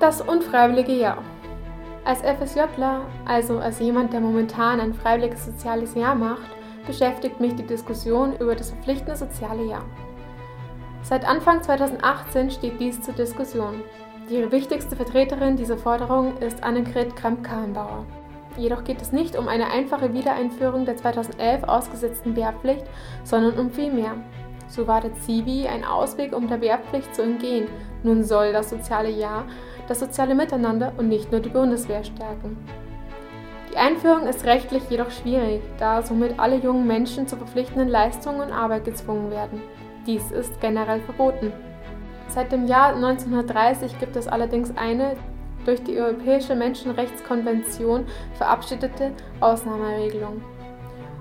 Das unfreiwillige Jahr. Als FSJler, also als jemand, der momentan ein freiwilliges soziales Jahr macht, beschäftigt mich die Diskussion über das verpflichtende soziale Jahr. Seit Anfang 2018 steht dies zur Diskussion. Die wichtigste Vertreterin dieser Forderung ist Annegret Kramp-Karrenbauer. Jedoch geht es nicht um eine einfache Wiedereinführung der 2011 ausgesetzten Wehrpflicht, sondern um viel mehr. So war der Zivi ein Ausweg, um der Wehrpflicht zu entgehen. Nun soll das soziale Jahr das soziale Miteinander und nicht nur die Bundeswehr stärken. Die Einführung ist rechtlich jedoch schwierig, da somit alle jungen Menschen zu verpflichtenden Leistungen und Arbeit gezwungen werden. Dies ist generell verboten. Seit dem Jahr 1930 gibt es allerdings eine durch die Europäische Menschenrechtskonvention verabschiedete Ausnahmeregelung.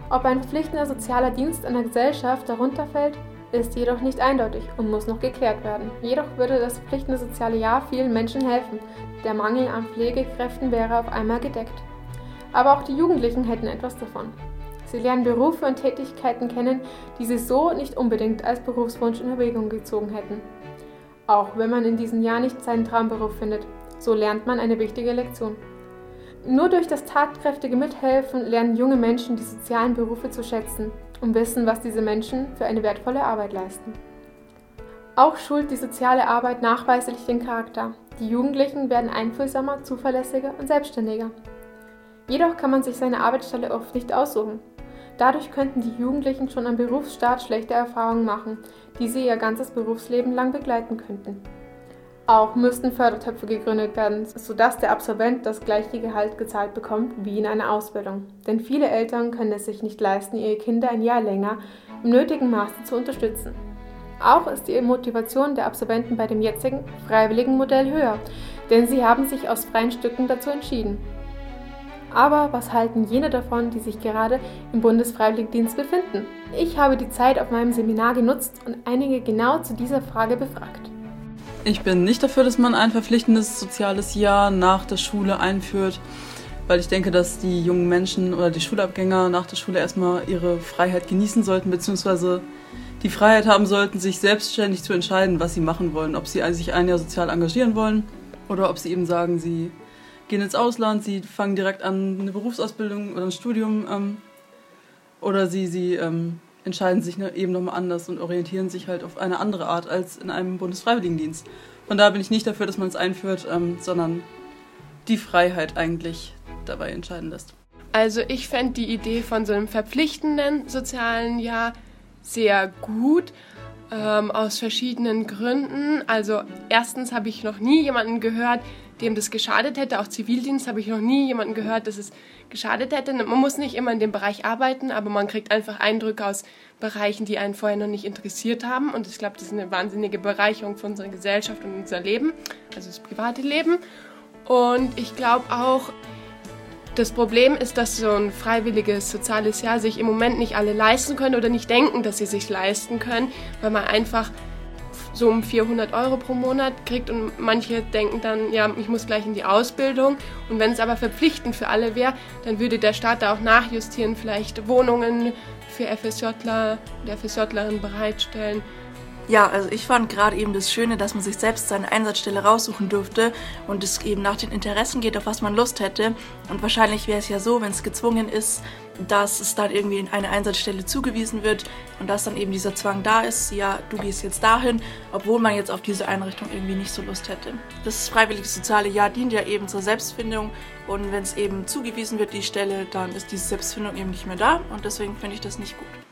Ob ein verpflichtender sozialer Dienst einer Gesellschaft darunter fällt, ist jedoch nicht eindeutig und muss noch geklärt werden. Jedoch würde das verpflichtende soziale Jahr vielen Menschen helfen. Der Mangel an Pflegekräften wäre auf einmal gedeckt. Aber auch die Jugendlichen hätten etwas davon. Sie lernen Berufe und Tätigkeiten kennen, die sie so nicht unbedingt als Berufswunsch in Erwägung gezogen hätten. Auch wenn man in diesem Jahr nicht seinen Traumberuf findet, so lernt man eine wichtige Lektion. Nur durch das tatkräftige Mithelfen lernen junge Menschen die sozialen Berufe zu schätzen und wissen, was diese Menschen für eine wertvolle Arbeit leisten. Auch schult die soziale Arbeit nachweislich den Charakter. Die Jugendlichen werden einfühlsamer, zuverlässiger und selbstständiger. Jedoch kann man sich seine Arbeitsstelle oft nicht aussuchen. Dadurch könnten die Jugendlichen schon am Berufsstart schlechte Erfahrungen machen, die sie ihr ganzes Berufsleben lang begleiten könnten. Auch müssten Fördertöpfe gegründet werden, sodass der Absolvent das gleiche Gehalt gezahlt bekommt wie in einer Ausbildung. Denn viele Eltern können es sich nicht leisten, ihre Kinder ein Jahr länger im nötigen Maße zu unterstützen. Auch ist die Motivation der Absolventen bei dem jetzigen freiwilligen Modell höher, denn sie haben sich aus freien Stücken dazu entschieden. Aber was halten jene davon, die sich gerade im Bundesfreiwilligendienst befinden? Ich habe die Zeit auf meinem Seminar genutzt und einige genau zu dieser Frage befragt. Ich bin nicht dafür, dass man ein verpflichtendes soziales Jahr nach der Schule einführt, weil ich denke, dass die jungen Menschen oder die Schulabgänger nach der Schule erstmal ihre Freiheit genießen sollten, beziehungsweise die Freiheit haben sollten, sich selbstständig zu entscheiden, was sie machen wollen. Ob sie sich ein Jahr sozial engagieren wollen oder ob sie eben sagen, sie gehen ins Ausland, sie fangen direkt an eine Berufsausbildung oder ein Studium ähm, oder sie, sie ähm, entscheiden sich ne, eben nochmal anders und orientieren sich halt auf eine andere Art als in einem Bundesfreiwilligendienst. Von daher bin ich nicht dafür, dass man es einführt, ähm, sondern die Freiheit eigentlich dabei entscheiden lässt. Also ich fände die Idee von so einem verpflichtenden sozialen Jahr sehr gut. Ähm, aus verschiedenen Gründen. Also erstens habe ich noch nie jemanden gehört, dem das geschadet hätte. Auch Zivildienst habe ich noch nie jemanden gehört, dass es geschadet hätte. Man muss nicht immer in dem Bereich arbeiten, aber man kriegt einfach Eindrücke aus Bereichen, die einen vorher noch nicht interessiert haben. Und ich glaube, das ist eine wahnsinnige Bereicherung für unsere Gesellschaft und unser Leben, also das private Leben. Und ich glaube auch, das Problem ist, dass so ein freiwilliges soziales Jahr sich im Moment nicht alle leisten können oder nicht denken, dass sie sich leisten können, weil man einfach so um 400 Euro pro Monat kriegt und manche denken dann, ja, ich muss gleich in die Ausbildung. Und wenn es aber verpflichtend für alle wäre, dann würde der Staat da auch nachjustieren, vielleicht Wohnungen für FSJler und FSJlerinnen bereitstellen. Ja, also ich fand gerade eben das Schöne, dass man sich selbst seine Einsatzstelle raussuchen durfte und es eben nach den Interessen geht, auf was man Lust hätte. Und wahrscheinlich wäre es ja so, wenn es gezwungen ist, dass es dann irgendwie in eine Einsatzstelle zugewiesen wird und dass dann eben dieser Zwang da ist, ja, du gehst jetzt dahin, obwohl man jetzt auf diese Einrichtung irgendwie nicht so Lust hätte. Das freiwillige soziale Jahr dient ja eben zur Selbstfindung und wenn es eben zugewiesen wird, die Stelle, dann ist diese Selbstfindung eben nicht mehr da und deswegen finde ich das nicht gut.